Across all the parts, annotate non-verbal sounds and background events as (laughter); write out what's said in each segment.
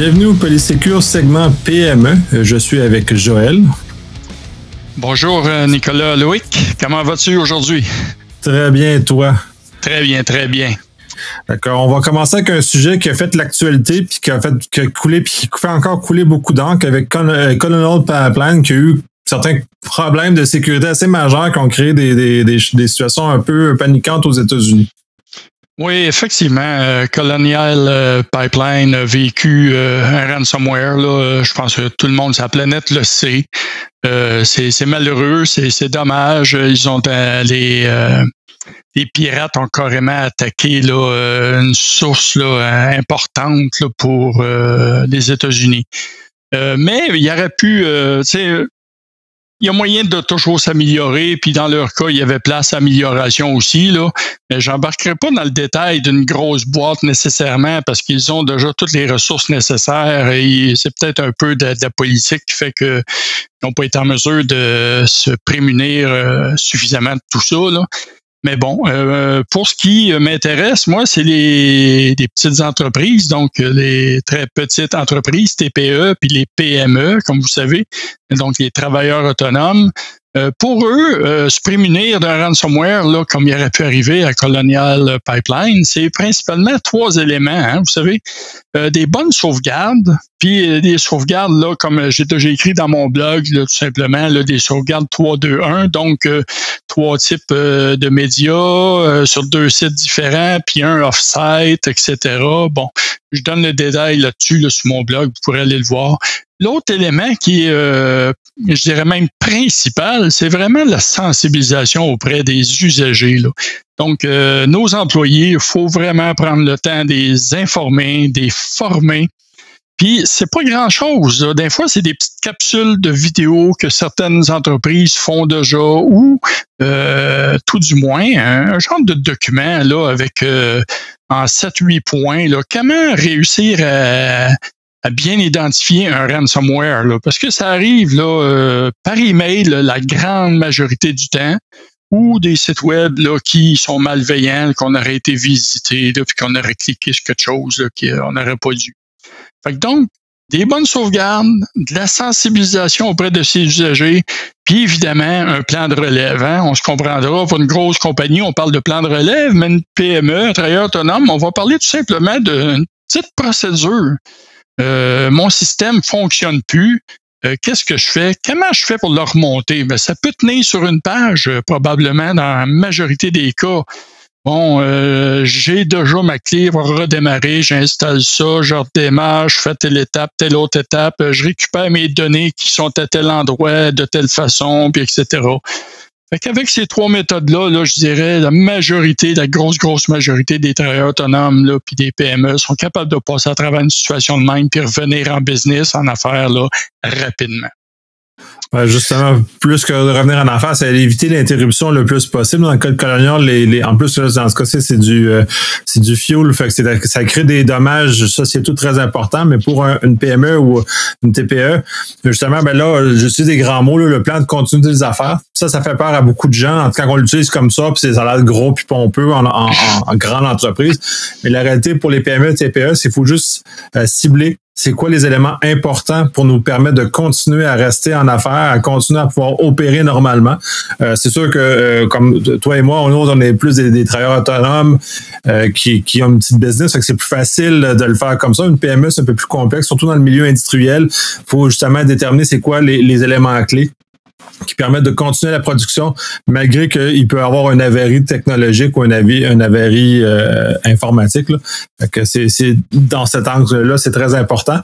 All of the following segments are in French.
Bienvenue au Polysécure segment PME. Je suis avec Joël. Bonjour euh, Nicolas Loïc. Comment vas-tu aujourd'hui? Très bien, toi? Très bien, très bien. D'accord. On va commencer avec un sujet qui a fait l'actualité puis qui a fait qui a coulé puis qui fait encore couler beaucoup d'encre avec euh, Colonel Pipeline qui a eu certains problèmes de sécurité assez majeurs qui ont créé des, des situations un peu paniquantes aux États-Unis. Oui, effectivement, euh, Colonial euh, Pipeline a vécu euh, un ransomware. Là, je pense que tout le monde sur la planète le sait. c'est malheureux, c'est dommage. Ils ont les, pirates ont carrément attaqué là, une source là, importante là, pour les États-Unis. mais il aurait pu, il y a moyen de toujours s'améliorer, puis dans leur cas, il y avait place à amélioration aussi. Là. Mais j'embarquerai pas dans le détail d'une grosse boîte nécessairement parce qu'ils ont déjà toutes les ressources nécessaires et c'est peut-être un peu de, la politique qui fait qu'ils n'ont pas été en mesure de se prémunir euh, suffisamment de tout ça. Là. Mais bon, euh, pour ce qui m'intéresse, moi, c'est les, les, petites entreprises, donc les très petites entreprises, TPE, puis les PME, comme vous savez, donc les travailleurs autonomes. Euh, pour eux, euh, se prémunir d'un ransomware, là, comme il aurait pu arriver à Colonial Pipeline, c'est principalement trois éléments. Hein, vous savez, euh, des bonnes sauvegardes, puis des sauvegardes, là, comme j'ai déjà écrit dans mon blog, là, tout simplement, là, des sauvegardes 3-2-1, donc trois types de médias sur deux sites différents, puis un off-site, etc. Bon, je donne le détail là-dessus là, sur mon blog, vous pourrez aller le voir. L'autre élément qui est, euh, je dirais même principal, c'est vraiment la sensibilisation auprès des usagers. Donc, euh, nos employés, il faut vraiment prendre le temps de les informer, de les former. Puis, c'est pas grand-chose. Des fois, c'est des petites capsules de vidéos que certaines entreprises font déjà ou, euh, tout du moins, un, genre de document là, avec en 7-8 points, là, comment réussir à, à bien identifier un ransomware, là, parce que ça arrive là, euh, par email la grande majorité du temps, ou des sites web là, qui sont malveillants, qu'on aurait été visité, puis qu'on aurait cliqué sur quelque chose qu'on n'aurait pas dû. Fait que donc, des bonnes sauvegardes, de la sensibilisation auprès de ces usagers, puis évidemment un plan de relève. Hein. On se comprendra, pour une grosse compagnie, on parle de plan de relève, mais une PME, un travailleur autonome, on va parler tout simplement d'une petite procédure euh, mon système fonctionne plus. Euh, qu'est-ce que je fais? Comment je fais pour le remonter? Ça peut tenir sur une page, euh, probablement dans la majorité des cas. Bon, j'ai déjà ma clé pour redémarrer, j'installe ça, je redémarre, je fais telle étape, telle autre étape, je récupère mes données qui sont à tel endroit, de telle façon, puis etc. Fait qu'avec ces trois méthodes-là, là, je dirais la majorité, la grosse, grosse majorité des travailleurs autonomes là, puis des PME sont capables de passer à travers une situation de même puis revenir en business, en affaires là, rapidement justement, plus que de revenir en affaires, c'est d'éviter l'interruption le plus possible. Dans le cas de Colonial, les, les, en plus, dans ce cas-ci, c'est du, euh, c'est du fuel. Fait que ça crée des dommages sociétaux très importants. Mais pour une PME ou une TPE, justement, ben là, je suis des grands mots, le plan de continuité des affaires. Ça, ça fait peur à beaucoup de gens. En tout cas, quand on l'utilise comme ça, puis ça a l'air gros puis pompeux en, en, en, grande entreprise. Mais la réalité pour les PME et TPE, c'est qu'il faut juste euh, cibler c'est quoi les éléments importants pour nous permettre de continuer à rester en affaires, à continuer à pouvoir opérer normalement? Euh, c'est sûr que, euh, comme toi et moi, on, on est plus des, travailleurs autonomes euh, qui, qui, ont une petite business, que c'est plus facile de le faire comme ça. Une PME, c'est un peu plus complexe, surtout dans le milieu industriel. Il faut justement déterminer c'est quoi les, les éléments clés qui permettent de continuer la production malgré qu'il peut avoir un avarie technologique ou un, avis, euh, informatique. Là. que c'est, dans cet angle-là, c'est très important.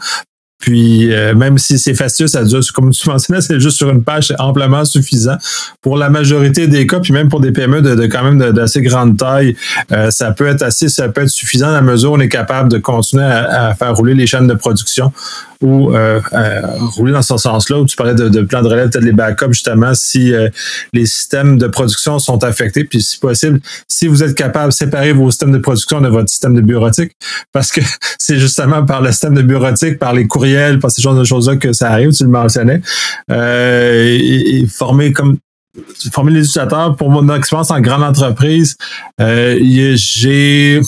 Puis euh, même si c'est facile, ça dure, comme tu mentionnais, c'est juste sur une page, c'est amplement suffisant. Pour la majorité des cas, puis même pour des PME de, quand même d'assez grande taille, euh, ça peut être assez, ça peut être suffisant à mesure où on est capable de continuer à, faire rouler les chaînes de production ou euh, rouler dans ce sens-là, où tu parlais de, de plan de relève, peut-être les backups, justement, si les systèmes de production sont affectés, puis si possible, si vous êtes capable de séparer vos systèmes de production de votre système de bureautique, parce que (laughs) c'est justement par le système de bureautique, par les courriers parce que ce genre de choses-là que ça arrive, tu le mentionnais. Euh, et, former comme former les utilisateurs pour mon expérience en grande entreprise, euh, j'ai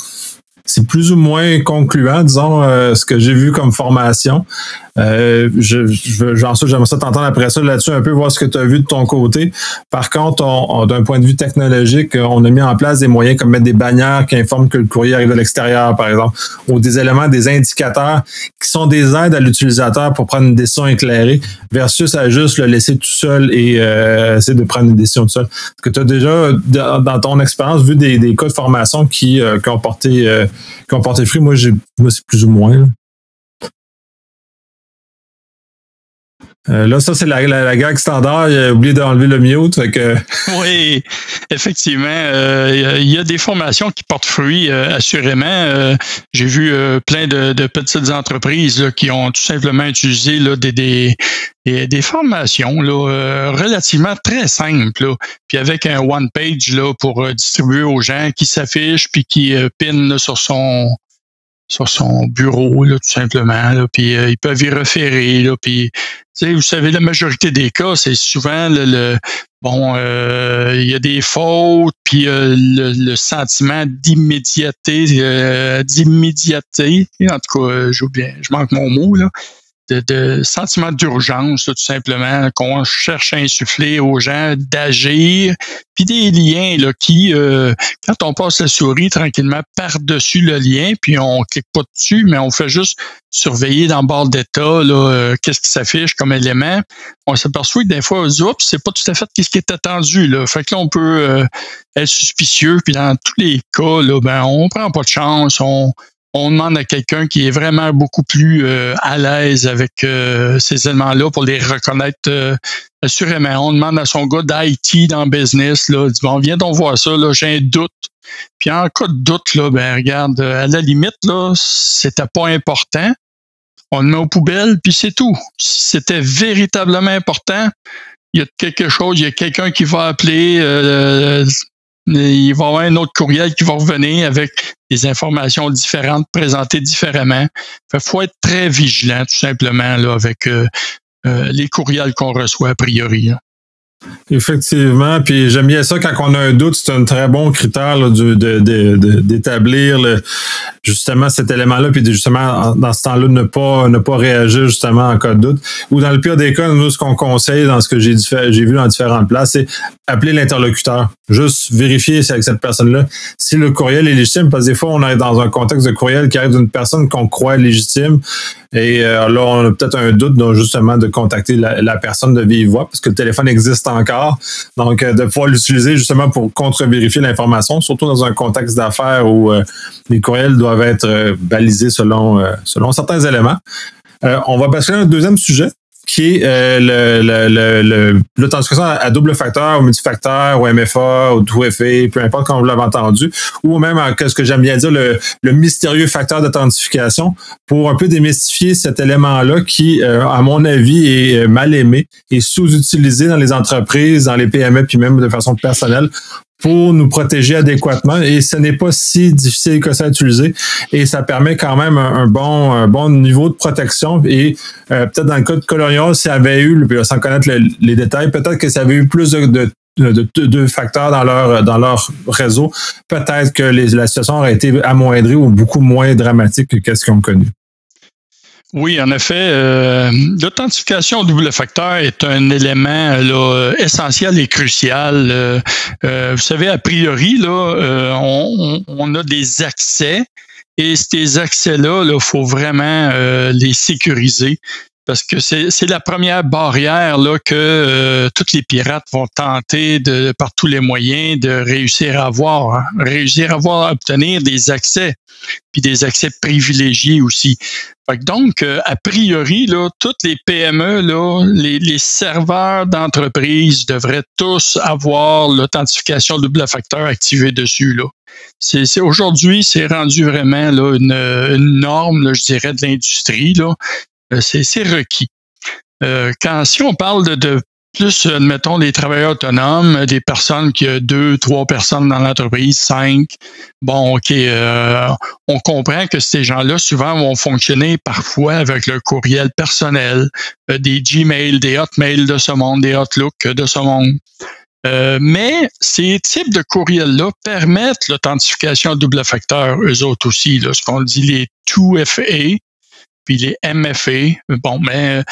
c'est plus ou moins concluant, disons, ce que j'ai vu comme formation. Euh, je, je, j'aimerais ça t'entendre après ça là-dessus un peu, voir ce que tu as vu de ton côté. Par contre, on, d'un point de vue technologique, on a mis en place des moyens comme mettre des bannières qui informent que le courrier arrive de l'extérieur, par exemple, ou des éléments, des indicateurs qui sont des aides à l'utilisateur pour prendre une décision éclairée versus à juste le laisser tout seul et euh, essayer de prendre une décision tout seul. Est-ce que tu as déjà, dans ton expérience, vu des, des cas de formation qui, euh, qui ont porté euh, qui ont porté fruit? Moi, j'ai moi, c'est plus ou moins. Là. Euh, là, ça, c'est la, la, gag standard. Il a oublié d'enlever le mute. (laughs) oui, effectivement. Euh, il y a des formations qui portent fruit, euh, assurément. J'ai vu plein de, petites entreprises qui ont tout simplement utilisé là, des, des, des, formations là, relativement très simples. Puis avec un one-page là, pour distribuer aux gens qui s'affichent puis qui pinent sur son sur son bureau, tout simplement. Puis euh, ils peuvent y référer. Puis, vous savez, la majorité des cas, c'est souvent le, bon, euh, il y a des fautes, puis euh, le, sentiment d'immédiateté, d'immédiateté. En tout cas, je, je manque mon mot là de, de sentiment d'urgence, tout simplement, qu'on cherche à insuffler aux gens d'agir, puis des liens là, qui, euh, quand on passe la souris tranquillement par-dessus le lien, puis on clique pas dessus, mais on fait juste surveiller dans le bord d'état euh, qu'est-ce qui s'affiche comme élément, on s'aperçoit que des fois, oups, c'est pas tout à fait ce qui est attendu. Là. Fait que là, on peut euh, être suspicieux, puis dans tous les cas, là, ben, on prend pas de chance, on, on demande à quelqu'un qui est vraiment beaucoup plus euh, à l'aise avec euh, ces éléments-là pour les reconnaître euh, assurément. On demande à son gars d'IT dans le business, là, dit, bon, viens donc voir ça, là, j'ai un doute. Puis en cas de doute, là, ben regarde, à la limite, là, c'était pas important. On le met aux poubelles, puis c'est tout. Si c'était véritablement important, il y a quelque chose, il y a quelqu'un qui va appeler il va y avoir un autre courriel qui va revenir avec des informations différentes, présentées différemment. Il faut être très vigilant, tout simplement, là, avec euh, euh, les courriels qu'on reçoit a priori. Effectivement, puis j'aime bien ça quand on a un doute, c'est un très bon critère d'établir justement cet élément-là, puis justement dans ce temps-là ne pas ne pas réagir justement en cas de doute. Ou dans le pire des cas, nous ce qu'on conseille dans ce que j'ai vu dans différentes places, c'est appeler l'interlocuteur, juste vérifier avec cette personne-là si le courriel est légitime, parce que des fois on est dans un contexte de courriel qui arrive d'une personne qu'on croit légitime, et euh, là on a peut-être un doute donc justement de contacter la, la personne de vive voix, parce que le téléphone existe encore. Donc, euh, de pouvoir l'utiliser justement pour contre-vérifier l'information, surtout dans un contexte d'affaires où euh, les courriels doivent être euh, balisés selon, selon certains éléments. on va passer à un deuxième sujet qui est euh, l'authentification à double facteur, ou multifacteur, ou MFA, ou 2FA, peu importe comment vous l'avez entendu, ou même, ce que j'aime bien dire, le, mystérieux facteur d'authentification, pour un peu démystifier cet élément-là qui, euh, à mon avis, est euh, mal aimé et sous-utilisé dans les entreprises, dans les PME, puis même de façon personnelle pour nous protéger adéquatement. Et ce n'est pas si difficile que ça à utiliser. Et ça permet quand même un, bon un bon niveau de protection. Et euh, peut-être dans le cas de Colonial, ça avait eu, sans connaître les détails, peut-être que ça avait eu plus de, de facteurs dans leur dans leur réseau, peut-être que les, la situation aurait été amoindrie ou beaucoup moins dramatique que ce qu'on a connu. Oui, en effet, euh, l'authentification au double facteur est un élément là, essentiel et crucial. Euh, euh, vous savez, a priori, là, on, on, a des accès et ces accès-là, il faut vraiment les sécuriser parce que c'est la première barrière là, que euh, tous les pirates vont tenter par tous les moyens de réussir à avoir, hein. réussir à avoir obtenir des accès, puis des accès privilégiés aussi. donc, euh, a priori, là, toutes les PME, là, les, serveurs d'entreprise devraient tous avoir l'authentification double facteur activée dessus. Là. Aujourd'hui, c'est rendu vraiment là, une, une norme, je dirais, de l'industrie. Là. Euh, c'est requis. Euh, quand si on parle de, de plus, admettons, des travailleurs autonomes, des personnes qui ont deux, trois personnes dans l'entreprise, cinq. Bon, OK, euh, on comprend que ces gens-là, souvent, vont fonctionner parfois avec leur courriel personnel, des Gmail, des Hotmail de ce monde, des Outlook de ce monde. mais ces types de courriels-là permettent l'authentification double facteur, eux autres aussi, là, ce qu'on dit les 2FA, puis les MFA. Bon, mais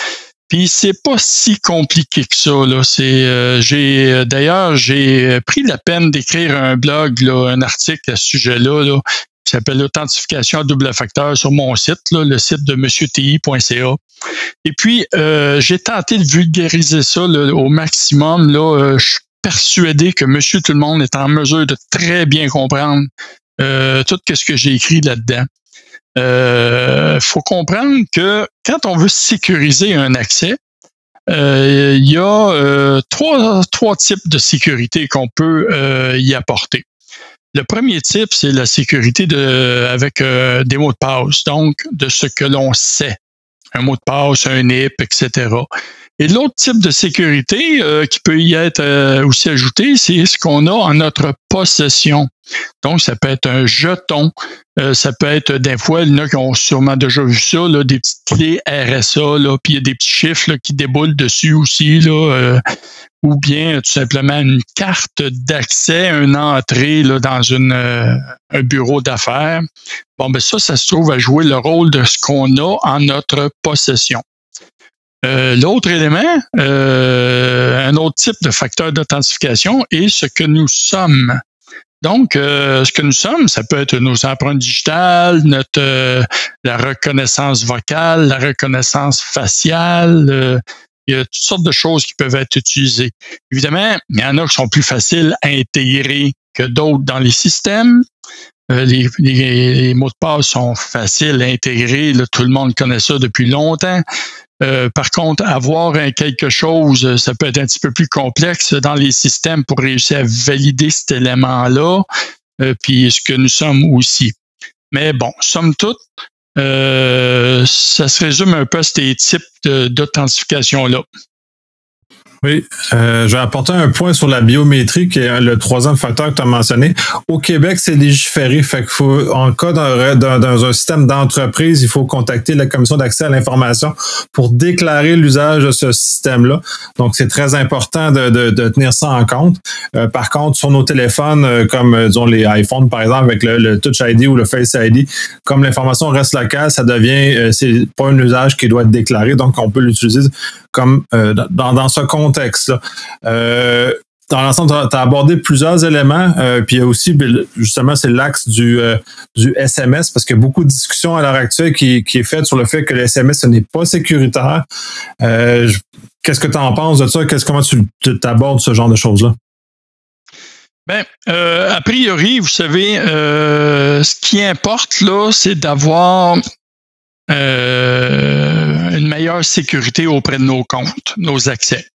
puis c'est pas si compliqué que ça. Là. C'est, euh, j'ai euh, d'ailleurs j'ai pris la peine d'écrire un blog, là, un article à ce sujet-là, là, qui s'appelle l'authentification à double facteur sur mon site, le site de monsieurti.ca. Et puis euh, j'ai tenté de vulgariser ça au maximum. Là, je suis persuadé que Monsieur Tout le Monde est en mesure de très bien comprendre tout ce que j'ai écrit là-dedans. Euh, faut comprendre que quand on veut sécuriser un accès, euh, il y a euh, trois, trois types de sécurité qu'on peut euh, y apporter. Le premier type, c'est la sécurité de, avec des mots de passe, donc de ce que l'on sait. Un mot de passe, un NIP, etc. Et l'autre type de sécurité qui peut y être aussi ajouté, c'est ce qu'on a en notre possession. Donc, ça peut être un jeton, euh, ça peut être des fois, il y en a qui ont sûrement déjà vu ça, là, des petites clés RSA, là, puis il y a des petits chiffres qui déboulent dessus aussi, là, euh, ou bien tout simplement une carte d'accès, une entrée là, dans une, euh, un bureau d'affaires. Bon, ben ça, ça se trouve à jouer le rôle de ce qu'on a en notre possession. L'autre élément, un autre type de facteur d'authentification est ce que nous sommes. Donc, euh, ce que nous sommes, ça peut être nos empreintes digitales, notre euh, la reconnaissance vocale, la reconnaissance faciale. Euh, il y a toutes sortes de choses qui peuvent être utilisées. Évidemment, il y en a qui sont plus faciles à intégrer que d'autres dans les systèmes. Les, les, mots de passe sont faciles à intégrer. tout le monde connaît ça depuis longtemps. Euh, par contre, avoir quelque chose, ça peut être un petit peu plus complexe dans les systèmes pour réussir à valider cet élément-là, euh, puis ce que nous sommes aussi. Mais bon, somme toute, euh, ça se résume un peu à ces types d'authentification-là. Oui, euh, je vais apporter un point sur la biométrie, qui est le troisième facteur que tu as mentionné. Au Québec, c'est légiféré. Fait qu'il faut, en cas d'un, un système d'entreprise, il faut contacter la commission d'accès à l'information pour déclarer l'usage de ce système-là. Donc, c'est très important de, tenir ça en compte. Euh, par contre, sur nos téléphones, euh, comme euh, disons les iPhones, par exemple, avec le, Touch ID ou le Face ID, comme l'information reste locale, ça devient, c'est pas un usage qui doit être déclaré. Donc, on peut l'utiliser comme dans, dans ce contexte Euh, dans l'ensemble, tu as, abordé plusieurs éléments, euh, puis il y a aussi, ben, justement, c'est l'axe du, euh, SMS, parce qu'il y a beaucoup de discussions à l'heure actuelle qui, est faite sur le fait que le SMS, ce n'est pas sécuritaire. Qu'est-ce que tu en penses de ça? Comment tu abordes ce genre de choses-là? Ben, a priori, vous savez, ce qui importe là, c'est d'avoir une meilleure sécurité auprès de nos comptes, nos accès.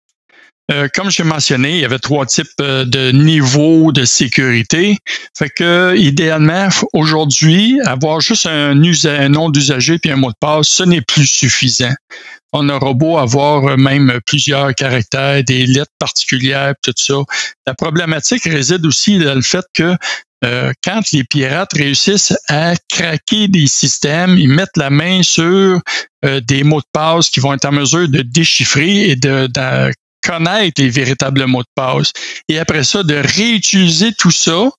Euh, comme j'ai mentionné, il y avait trois types euh, de niveaux de sécurité. Fait que idéalement, aujourd'hui, avoir juste un, nom d'usager puis un mot de passe, ce n'est plus suffisant. On aura beau avoir même plusieurs caractères, des lettres particulières, tout ça. La problématique réside aussi dans le fait que euh, quand les pirates réussissent à craquer des systèmes, ils mettent la main sur des mots de passe qui vont être en mesure de déchiffrer et de connaître les véritables mots de passe et après ça, de réutiliser tout ça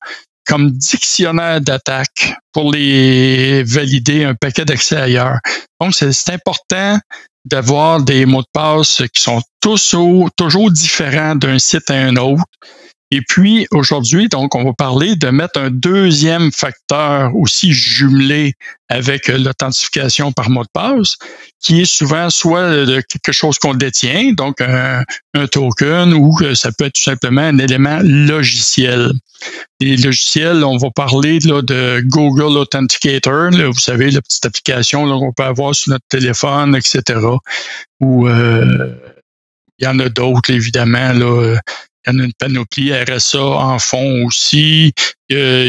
comme dictionnaire d'attaque pour les valider un paquet d'accès ailleurs. Donc, c'est important d'avoir des mots de passe qui sont tous toujours différents d'un site à un autre et puis aujourd'hui, donc, on va parler de mettre un deuxième facteur aussi jumelé avec l'authentification par mot de passe, qui est souvent soit quelque chose qu'on détient, donc un, token, ou ça peut être tout simplement un élément logiciel. Les logiciels, on va parler là, de Google Authenticator, vous savez, la petite application qu'on peut avoir sur notre téléphone, etc. Ou euh, il y en a d'autres, évidemment, là, il y en a une panoplie RSA en fond aussi. Euh,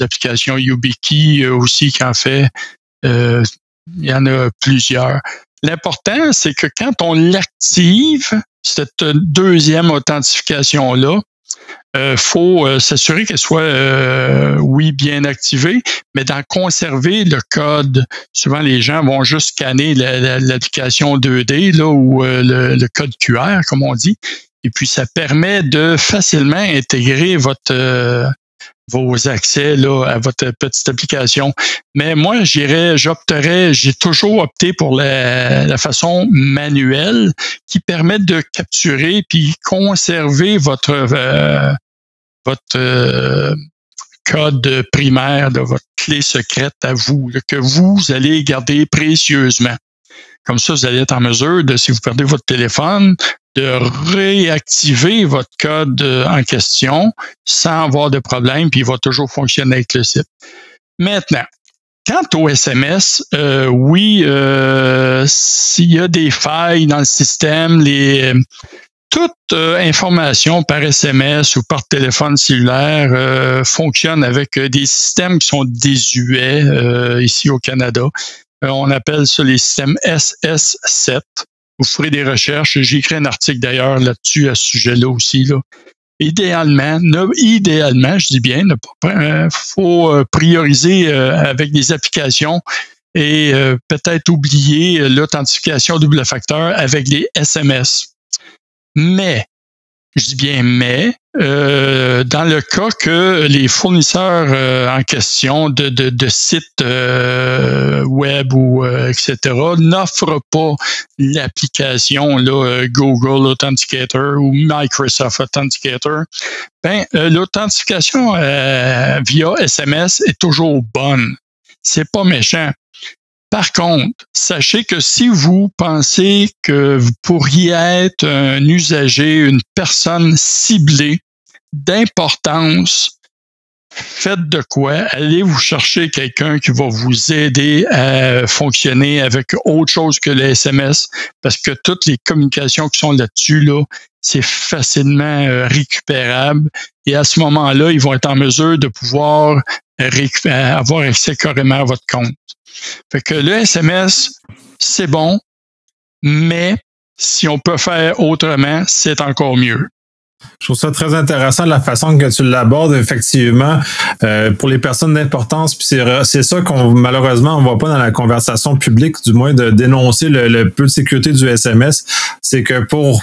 L'application YubiKey aussi qui en fait. Euh, il y en a plusieurs. L'important, c'est que quand on l'active, cette deuxième authentification-là, euh, faut euh, s'assurer qu'elle soit, euh, oui, bien activée, mais d'en conserver le code. Souvent, les gens vont juste scanner l'application 2D là, ou le, code QR, comme on dit. Et puis, ça permet de facilement intégrer votre vos accès là, à votre petite application. Mais moi, j'irais, j'opterais, j'ai toujours opté pour la, façon manuelle qui permet de capturer puis conserver votre euh, votre euh, code primaire de votre clé secrète à vous, que vous allez garder précieusement. Comme ça, vous allez être en mesure de, si vous perdez votre téléphone, de réactiver votre code euh, en question sans avoir de problème, puis il va toujours fonctionner avec le site. Maintenant, quant au SMS, euh, oui, s'il y a des failles dans le système, les, toute information par SMS ou par téléphone cellulaire fonctionne avec des systèmes qui sont désuets ici au Canada. on appelle ça les systèmes SS7. Vous ferez des recherches. J'ai écrit un article d'ailleurs là-dessus à ce sujet-là aussi. Là. Idéalement, idéalement, je dis bien, il euh, faut euh, prioriser euh, avec des applications et peut-être oublier l'authentification double facteur avec les SMS. Mais je dis bien mais, euh, dans le cas que les fournisseurs euh, en question de, de, sites euh, web ou etc. n'offrent pas l'application Google Authenticator ou Microsoft Authenticator, ben l'authentification via SMS est toujours bonne. C'est pas méchant. Par contre, sachez que si vous pensez que vous pourriez être un usager, une personne ciblée d'importance, faites de quoi? Allez vous chercher quelqu'un qui va vous aider à fonctionner avec autre chose que les SMS parce que toutes les communications qui sont là-dessus, là, c'est facilement euh, récupérable. Et à ce moment-là, ils vont être en mesure de pouvoir avoir accès carrément à votre compte. Fait que le SMS, c'est bon, mais si on peut faire autrement, c'est encore mieux. Je trouve ça très intéressant la façon que tu l'abordes, effectivement, euh, pour les personnes d'importance. Puis c'est ça qu'on malheureusement on voit pas dans la conversation publique, du moins de dénoncer le, peu de sécurité du SMS. C'est que pour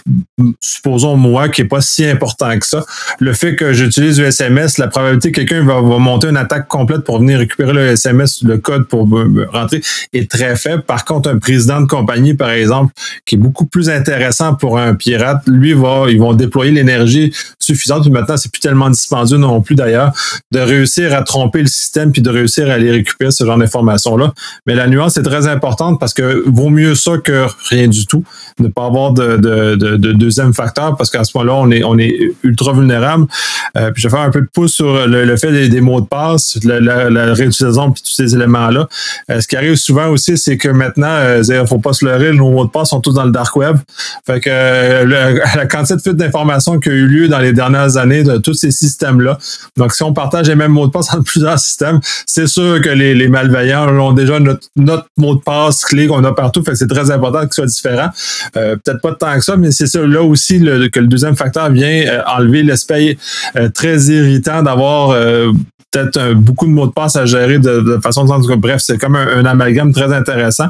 supposons moi qui est pas si important que ça, le fait que j'utilise le SMS, la probabilité que quelqu'un va, monter une attaque complète pour venir récupérer le SMS, le code pour rentrer, est très faible. Par contre, un président de compagnie, par exemple, qui est beaucoup plus intéressant pour un pirate, lui va, ils vont déployer l'énergie suffisante. Puis maintenant, c'est plus tellement dispendieux non plus d'ailleurs de réussir à tromper le système puis de réussir à aller récupérer ce genre d'informations-là. Mais la nuance est très importante parce que vaut mieux ça que rien du tout. Ne pas avoir de, deuxième facteur parce qu'à ce moment-là, on est, ultra vulnérable. Euh, puis je vais faire un peu de pouce sur le, fait des, mots de passe, la, réutilisation puis tous ces éléments-là. Euh, ce qui arrive souvent aussi, c'est que maintenant, il euh, faut pas se leurrer, nos mots de passe sont tous dans le dark web. Fait que la quantité de fuite d'informations qu'il y a eu lieu dans les dernières années de tous ces systèmes-là. Donc, si on partage les mêmes mots de passe entre (laughs) plusieurs systèmes, c'est sûr que les, malveillants ont déjà notre, mot de passe clé qu'on a partout. Fait que c'est très important qu'il soit différent. Euh, peut-être pas tant que ça, mais c'est ça là aussi que le deuxième facteur vient euh, enlever l'aspect euh, très irritant d'avoir peut-être beaucoup de mots de passe à gérer de, façon de bref, c'est comme un, amalgame très intéressant.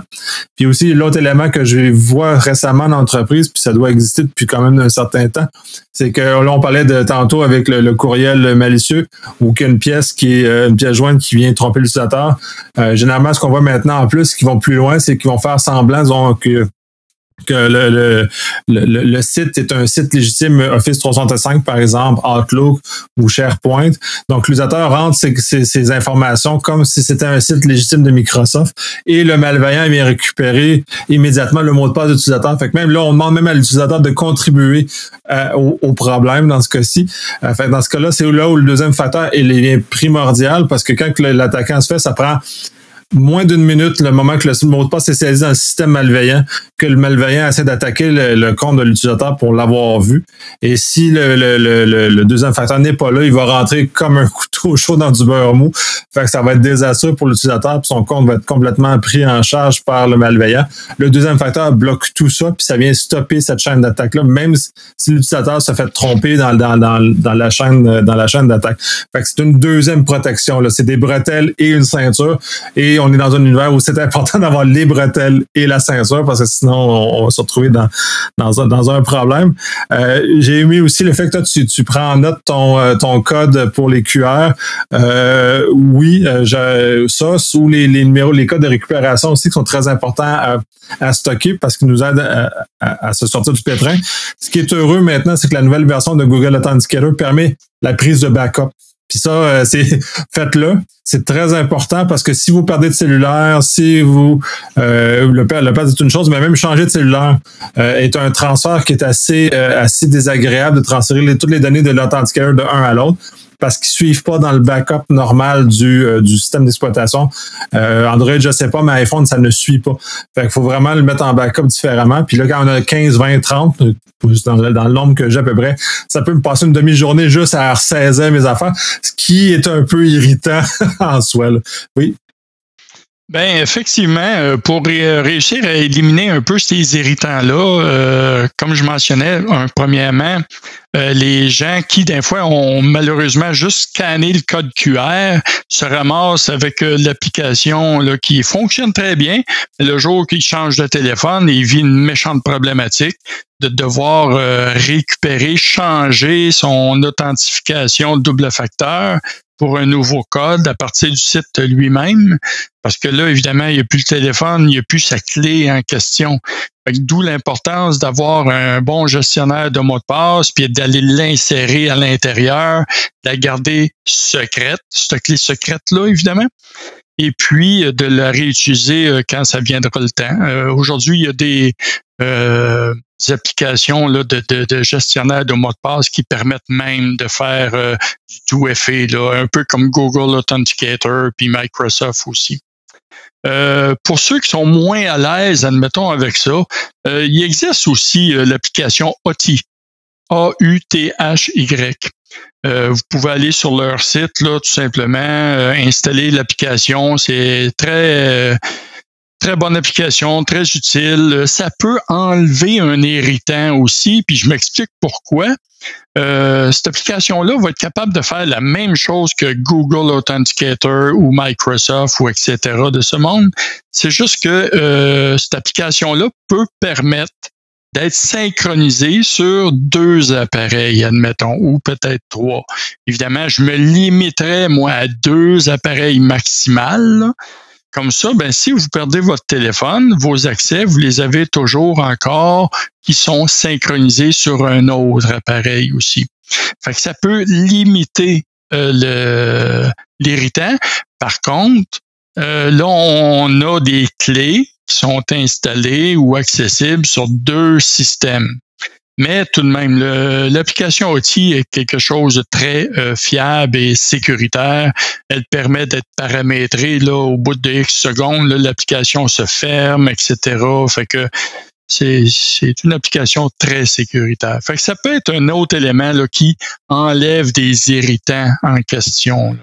Puis aussi, l'autre élément que je vois récemment dans l'entreprise, puis ça doit exister depuis quand même un certain temps, c'est que là, on parlait de tantôt avec le, courriel malicieux ou qu'une pièce qui est euh, une pièce jointe qui vient tromper l'utilisateur. Euh, généralement, ce qu'on voit maintenant en plus, qui vont plus loin, c'est qu'ils vont faire semblant donc, que le, le, le, site est un site légitime Office 365, par exemple, Outlook ou SharePoint. Donc, l'utilisateur rentre ces, ces, informations comme si c'était un site légitime de Microsoft et le malveillant vient récupérer immédiatement le mot de passe de l'utilisateur. Fait que même là, on demande même à l'utilisateur de contribuer euh, au, problème dans ce cas-ci. Euh, fait dans ce cas-là, c'est là où le deuxième facteur est primordial parce que quand l'attaquant se fait, ça prend moins d'une minute le moment que le mot de passe est saisi dans le système malveillant, que le malveillant essaie d'attaquer le, compte de l'utilisateur pour l'avoir vu. Et si le, le, deuxième facteur n'est pas là, il va rentrer comme un (laughs) couteau chaud dans du beurre mou. Fait que ça va être désastreux pour l'utilisateur, puis son compte va être complètement pris en charge par le malveillant. Le deuxième facteur bloque tout ça, puis ça vient stopper cette chaîne d'attaque-là, même si l'utilisateur se fait tromper dans, dans, dans, la chaîne dans la chaîne d'attaque. Fait que c'est une deuxième protection. C'est des bretelles et une ceinture. Et on est dans un univers où c'est important (laughs) d'avoir les bretelles et la ceinture parce que sinon on, va se retrouver dans, dans, un, problème. Euh, j'ai aimé aussi le fait que toi, tu, prends en note ton, euh, ton code pour les QR. Euh, oui, ça, sous les, les numéros, les codes de récupération aussi qui sont très importants à, à stocker parce qu'ils nous aident à, à, se sortir du pétrin. Ce qui est heureux maintenant, c'est que la nouvelle version de Google Authenticator permet la prise de backup. Puis ça, euh, c'est (laughs) faites-le. C'est très important parce que si vous perdez de cellulaire, si vous euh, le le perdre est une chose, mais même changer de cellulaire euh, est un transfert qui est assez assez désagréable de transférer toutes les données de l'authenticateur de un à l'autre parce qu'ils suivent pas dans le backup normal du, euh, du système d'exploitation. Euh, Android, je sais pas, mais iPhone, ça ne suit pas. Fait qu'il faut vraiment le mettre en backup différemment. Puis là, quand on a 15, 20, 30, dans le, dans nombre que j'ai à peu près, ça peut me passer une demi-journée juste à ressaisir mes affaires, ce qui est un peu irritant (laughs) en soi. Oui. Ben effectivement, euh, pour réussir à éliminer un peu ces irritants-là, euh, comme je mentionnais, un, premièrement, euh, les gens qui, des fois, ont malheureusement juste scanné le code QR se ramassent avec l'application qui fonctionne très bien. Le jour qu'ils changent de téléphone, ils vivent une méchante problématique de devoir récupérer, changer son authentification double facteur pour un nouveau code à partir du site lui-même, parce que là, évidemment, il n'y a plus le téléphone, il n'y a plus sa clé en question. D'où l'importance d'avoir un bon gestionnaire de mots de passe, puis d'aller l'insérer à l'intérieur, de la garder secrète, cette clé secrète-là, évidemment et puis de la réutiliser euh, quand ça viendra le temps. Euh, aujourd'hui, il y a des, euh, applications là, de, de, de, gestionnaire de mots de passe qui permettent même de faire euh, du tout effet, là, un peu comme Google Authenticator puis Microsoft aussi. Euh, pour ceux qui sont moins à l'aise, admettons, avec ça, euh, il existe aussi l'application OTI, A-U-T-H-Y. vous pouvez aller sur leur site, là, tout simplement, installer l'application. C'est très très bonne application, très utile. Ça peut enlever un irritant aussi, puis je m'explique pourquoi. Euh, cette application-là va être capable de faire la même chose que Google Authenticator ou Microsoft ou etc. de ce monde. C'est juste que euh, cette application-là peut permettre d'être synchronisée sur deux appareils, admettons, ou peut-être trois. Évidemment, je me limiterai, moi, à deux appareils maximales. Comme ça, ben, si vous perdez votre téléphone, vos accès, vous les avez toujours encore qui sont synchronisés sur un autre appareil aussi. Fait que ça peut limiter euh, l'irritant. Par contre, euh, là, on a des clés qui sont installées ou accessibles sur deux systèmes. Mais tout de même, l'application outil est quelque chose de très euh, fiable et sécuritaire. Elle permet d'être paramétrée là, au bout de X secondes. L'application se ferme, etc. Fait que c'est une application très sécuritaire. Fait que ça peut être un autre élément là, qui enlève des irritants en question.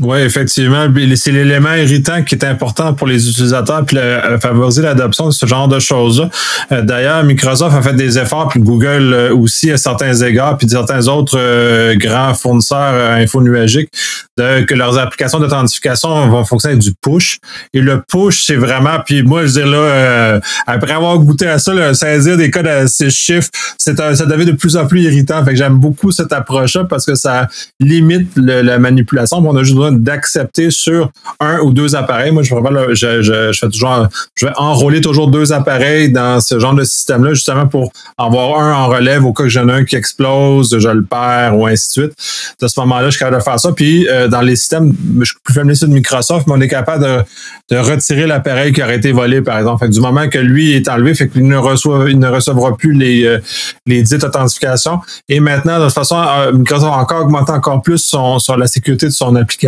Oui, effectivement. C'est l'élément irritant qui est important pour les utilisateurs puis euh, favoriser l'adoption de ce genre de choses-là. Euh, d'ailleurs, Microsoft a fait des efforts, puis Google euh, aussi à certains égards, puis certains autres grands fournisseurs infonuagiques, de, que leurs applications d'authentification vont fonctionner avec du push. Et le push, c'est vraiment, puis moi, je dis là, après avoir goûté à ça, le saisir des codes à six chiffres, c'est ça devient de plus en plus irritant. Fait que j'aime beaucoup cette approche-là parce que ça limite la manipulation. on a d'accepter sur un ou deux appareils. Moi, je, je, je, fais toujours, je vais enrôler toujours deux appareils dans ce genre de système-là, justement pour avoir un en relève au cas que j'en ai un qui explose, je le perds ou ainsi de suite. À ce moment-là, je suis capable de faire ça. Puis, euh, dans les systèmes, je suis plus familier de Microsoft, mais on est capable de, de retirer l'appareil qui aurait été volé, par exemple. Du moment que lui est enlevé, fait qu'il ne reçoit, il ne recevra plus les, euh, les dites authentifications. Et maintenant, de toute façon, euh, Microsoft a encore augmenté encore plus sur la sécurité de son application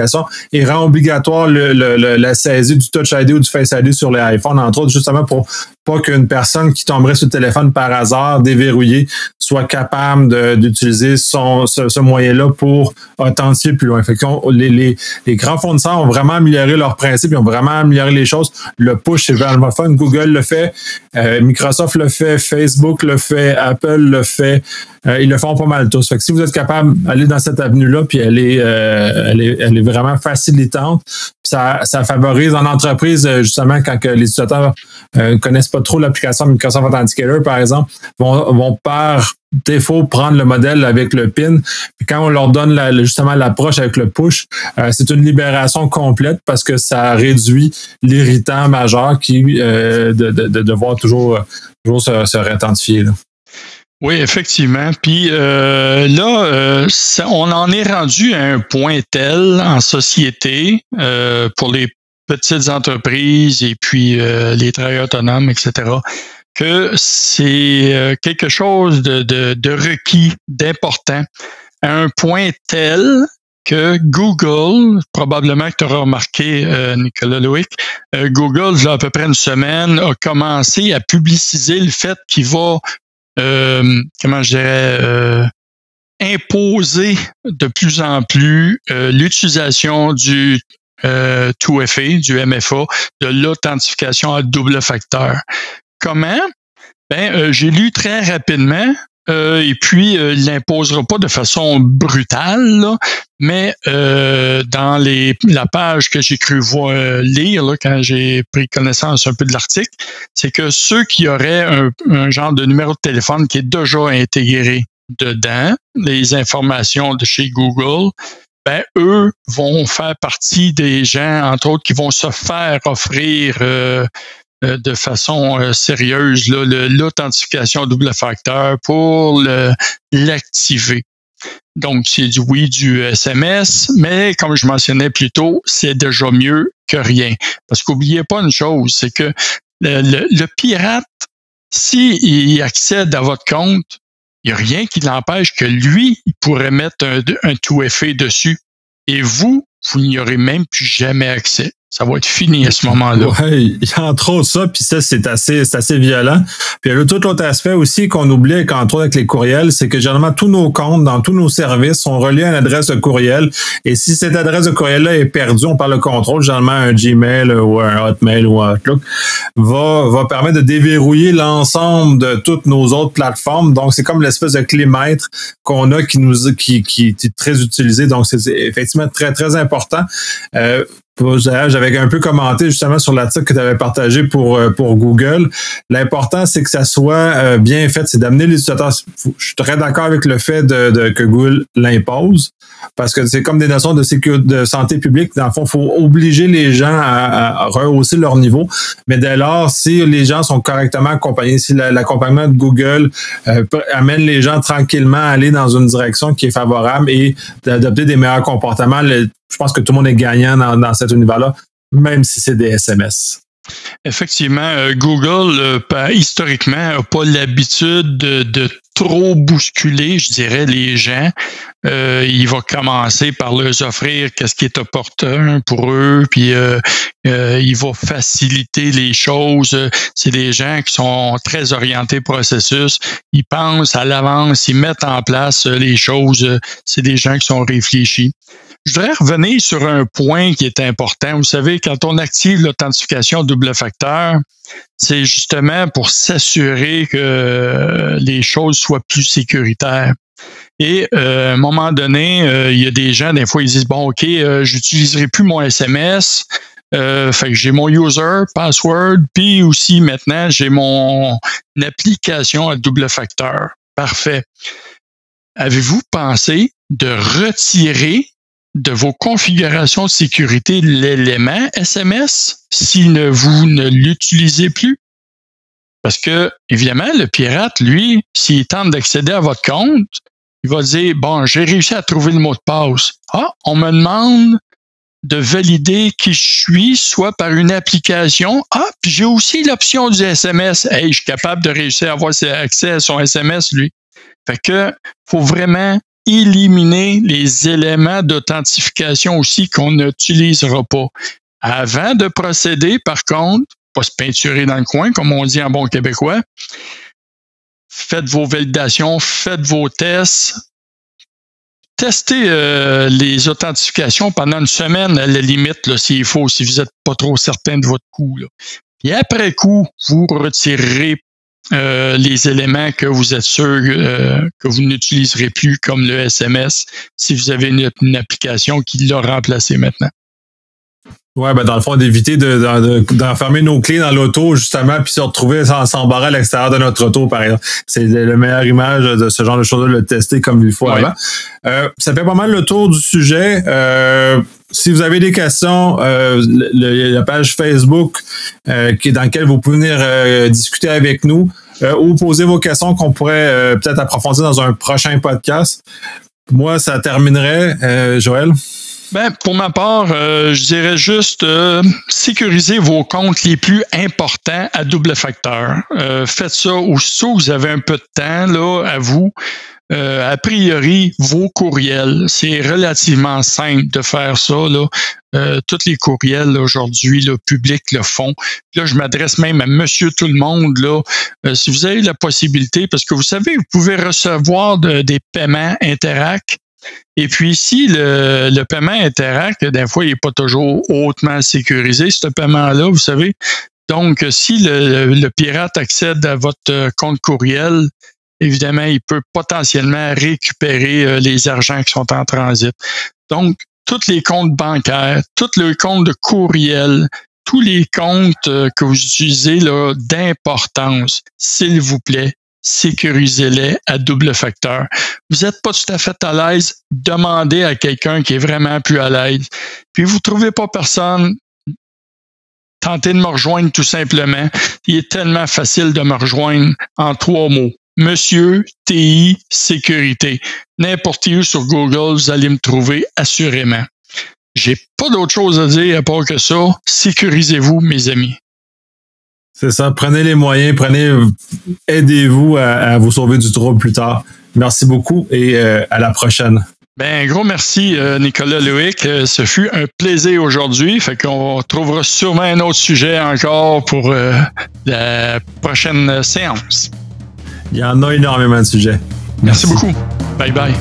et rend obligatoire la saisie du Touch ID ou du Face ID sur les iPhones, entre autres, justement pour pas qu'une personne qui tomberait sur le téléphone par hasard, déverrouillé, soit capable d'utiliser son ce, moyen-là pour authentifier plus loin. Fait les, les, les, grands fournisseurs ont vraiment amélioré leurs principes, ils ont vraiment amélioré les choses. Le push, c'est vraiment fun. Google le fait, euh, Microsoft le fait, Facebook le fait, Apple le fait. Euh, ils le font pas mal tous. Fait que si vous êtes capable d'aller dans cette avenue-là, puis elle est, euh, elle est, elle est vraiment facilitante, Ça, ça favorise en entreprise, justement, quand que les utilisateurs ne connaissent pas trop l'application Microsoft Authenticator, par exemple, vont, vont par défaut prendre le modèle avec le PIN. Puis quand on leur donne justement l'approche avec le push, c'est une libération complète parce que ça réduit l'irritant majeur qui de, de, devoir toujours, toujours se, se réauthentifier. Oui, effectivement. Puis euh, là, euh, on en est rendu à un point tel en société euh, pour les petites entreprises et puis les travailleurs autonomes, etc., que c'est quelque chose de, de requis, d'important, à un point tel que Google, probablement que tu auras remarqué, Nicolas Loïc, Google, il y a à peu près une semaine, a commencé à publiciser le fait qu'il va euh, comment je dirais, euh, imposer de plus en plus euh, l'utilisation du 2FA, du MFA, de l'authentification à double facteur. Comment? Ben, j'ai lu très rapidement euh, et puis, euh, il l'imposera pas de façon brutale, mais euh, dans les, la page que j'ai cru voir, lire quand j'ai pris connaissance un peu de l'article, c'est que ceux qui auraient un, genre de numéro de téléphone qui est déjà intégré dedans, les informations de chez Google, ben, eux vont faire partie des gens, entre autres, qui vont se faire offrir euh, de façon euh, sérieuse l'authentification double facteur pour l'activer. Donc, c'est du oui du SMS, mais comme je mentionnais plus tôt, c'est déjà mieux que rien. Parce qu'oubliez pas une chose, c'est que le, pirate, s'il accède à votre compte, il n'y a rien qui l'empêche que lui, il pourrait mettre un tout effet dessus. Et vous, vous n'y aurez même plus jamais accès ça va être fini à ce moment-là. Oui, entre autres ça, puis ça, c'est assez, c'est assez violent. Puis il y a tout l'autre aspect aussi qu'on oublie, entre autres avec les courriels, c'est que généralement tous nos comptes dans tous nos services sont reliés à une adresse de courriel. Et si cette adresse de courriel-là est perdue, on parle de contrôle, généralement un Gmail ou un Hotmail ou un Outlook, va, va permettre de déverrouiller l'ensemble de toutes nos autres plateformes. Donc, c'est comme l'espèce de clé maître qu'on a qui nous qui, qui, est très utilisé. Donc, c'est effectivement très, très important. Euh, j'avais un peu commenté justement sur l'article que tu avais partagé pour, euh, pour Google. L'important, c'est que ça soit euh, bien fait, c'est d'amener les utilisateurs. Je suis très d'accord avec le fait de, que Google l'impose, parce que c'est comme des notions de sécurité, de santé publique. Dans le fond, faut obliger les gens à, rehausser leur niveau. Mais dès lors, si les gens sont correctement accompagnés, si l'accompagnement de Google euh, amène les gens tranquillement à aller dans une direction qui est favorable et d'adopter des meilleurs comportements, je pense que tout le monde est gagnant dans, cet univers-là, même si c'est des SMS. Effectivement, euh, Google, euh, historiquement, n'a pas l'habitude de, trop bousculer, je dirais, les gens. Euh, il va commencer par leur offrir qu'est-ce qui est opportun pour eux, puis il va faciliter les choses. C'est des gens qui sont très orientés processus. Ils pensent à l'avance, ils mettent en place les choses. C'est des gens qui sont réfléchis. Je voudrais revenir sur un point qui est important. Vous savez, quand on active l'authentification double facteur, c'est justement pour s'assurer que les choses soient plus sécuritaires. Et euh, à un moment donné, euh, il y a des gens, des fois, ils disent bon, ok, euh, j'utiliserai plus mon SMS. fait que j'ai mon user, password, puis aussi maintenant j'ai mon application à double facteur. Parfait. Avez-vous pensé de retirer de vos configurations de sécurité l'élément SMS si vous ne l'utilisez plus? Parce que, évidemment, le pirate, lui, s'il tente d'accéder à votre compte, il va dire, bon, j'ai réussi à trouver le mot de passe. Ah, on me demande de valider qui je suis, soit par une application. Ah, puis j'ai aussi l'option du SMS. Hey, je suis capable de réussir à avoir accès à son SMS, lui. Fait que, faut vraiment éliminer les éléments d'authentification aussi qu'on n'utilisera pas. Avant de procéder, par contre, pas se peinturer dans le coin, comme on dit en bon québécois, faites vos validations, faites vos tests, testez euh, les authentifications pendant une semaine à la limite, s'il faut, si vous n'êtes pas trop certain de votre coup. Et après coup, vous retirerez euh, les éléments que vous êtes sûr euh, que vous n'utiliserez plus, comme le SMS, si vous avez une, application qui l'a remplacé maintenant. Ouais, ben dans le fond, d'éviter d'enfermer de, nos clés dans l'auto, justement, puis se retrouver sans s'embarrer à l'extérieur de notre auto, par exemple. C'est la meilleure image de ce genre de choses-là, le tester comme il faut avant. Euh, ça fait pas mal le tour du sujet. Euh, si vous avez des questions, euh, la page Facebook euh, dans laquelle vous pouvez venir euh, discuter avec nous ou poser vos questions qu'on pourrait peut-être approfondir dans un prochain podcast. Moi, ça terminerait. Joël? Ben, pour ma part, euh, je dirais juste euh, sécuriser vos comptes les plus importants à double facteur. Euh, faites ça aussitôt vous avez un peu de temps là, à vous. A priori, vos courriels, c'est relativement simple de faire ça. Là. tous les courriels aujourd'hui, le public le font. Là, je m'adresse même à Monsieur tout le monde. Là, si vous avez la possibilité, parce que vous savez, vous pouvez recevoir des paiements Interact et puis, si le, le paiement Interact, des fois, il n'est pas toujours hautement sécurisé, ce paiement-là, vous savez. Donc, si le, pirate accède à votre compte courriel, évidemment, il peut potentiellement récupérer euh, les argents qui sont en transit. Donc, tous les comptes bancaires, tous les comptes de courriel, tous les comptes euh, que vous utilisez d'importance, s'il vous plaît, sécurisez-les à double facteur. Vous n'êtes pas tout à fait à l'aise, demandez à quelqu'un qui est vraiment plus à l'aise. Puis vous ne trouvez pas personne, tentez de me rejoindre tout simplement. Il est tellement facile de me rejoindre en trois mots. Monsieur TI Sécurité. N'importe où sur Google, vous allez me trouver assurément. J'ai pas d'autre chose à dire à part que ça. Sécurisez-vous, mes amis. C'est ça. Prenez les moyens, prenez, aidez-vous à, vous sauver du trouble plus tard. Merci beaucoup et euh, à la prochaine. Ben, gros merci, euh, Nicolas Loïc. Euh, ce fut un plaisir aujourd'hui. Fait qu'on trouvera sûrement un autre sujet encore pour la prochaine séance. Il y en a énormément de sujets. merci beaucoup. Bye bye.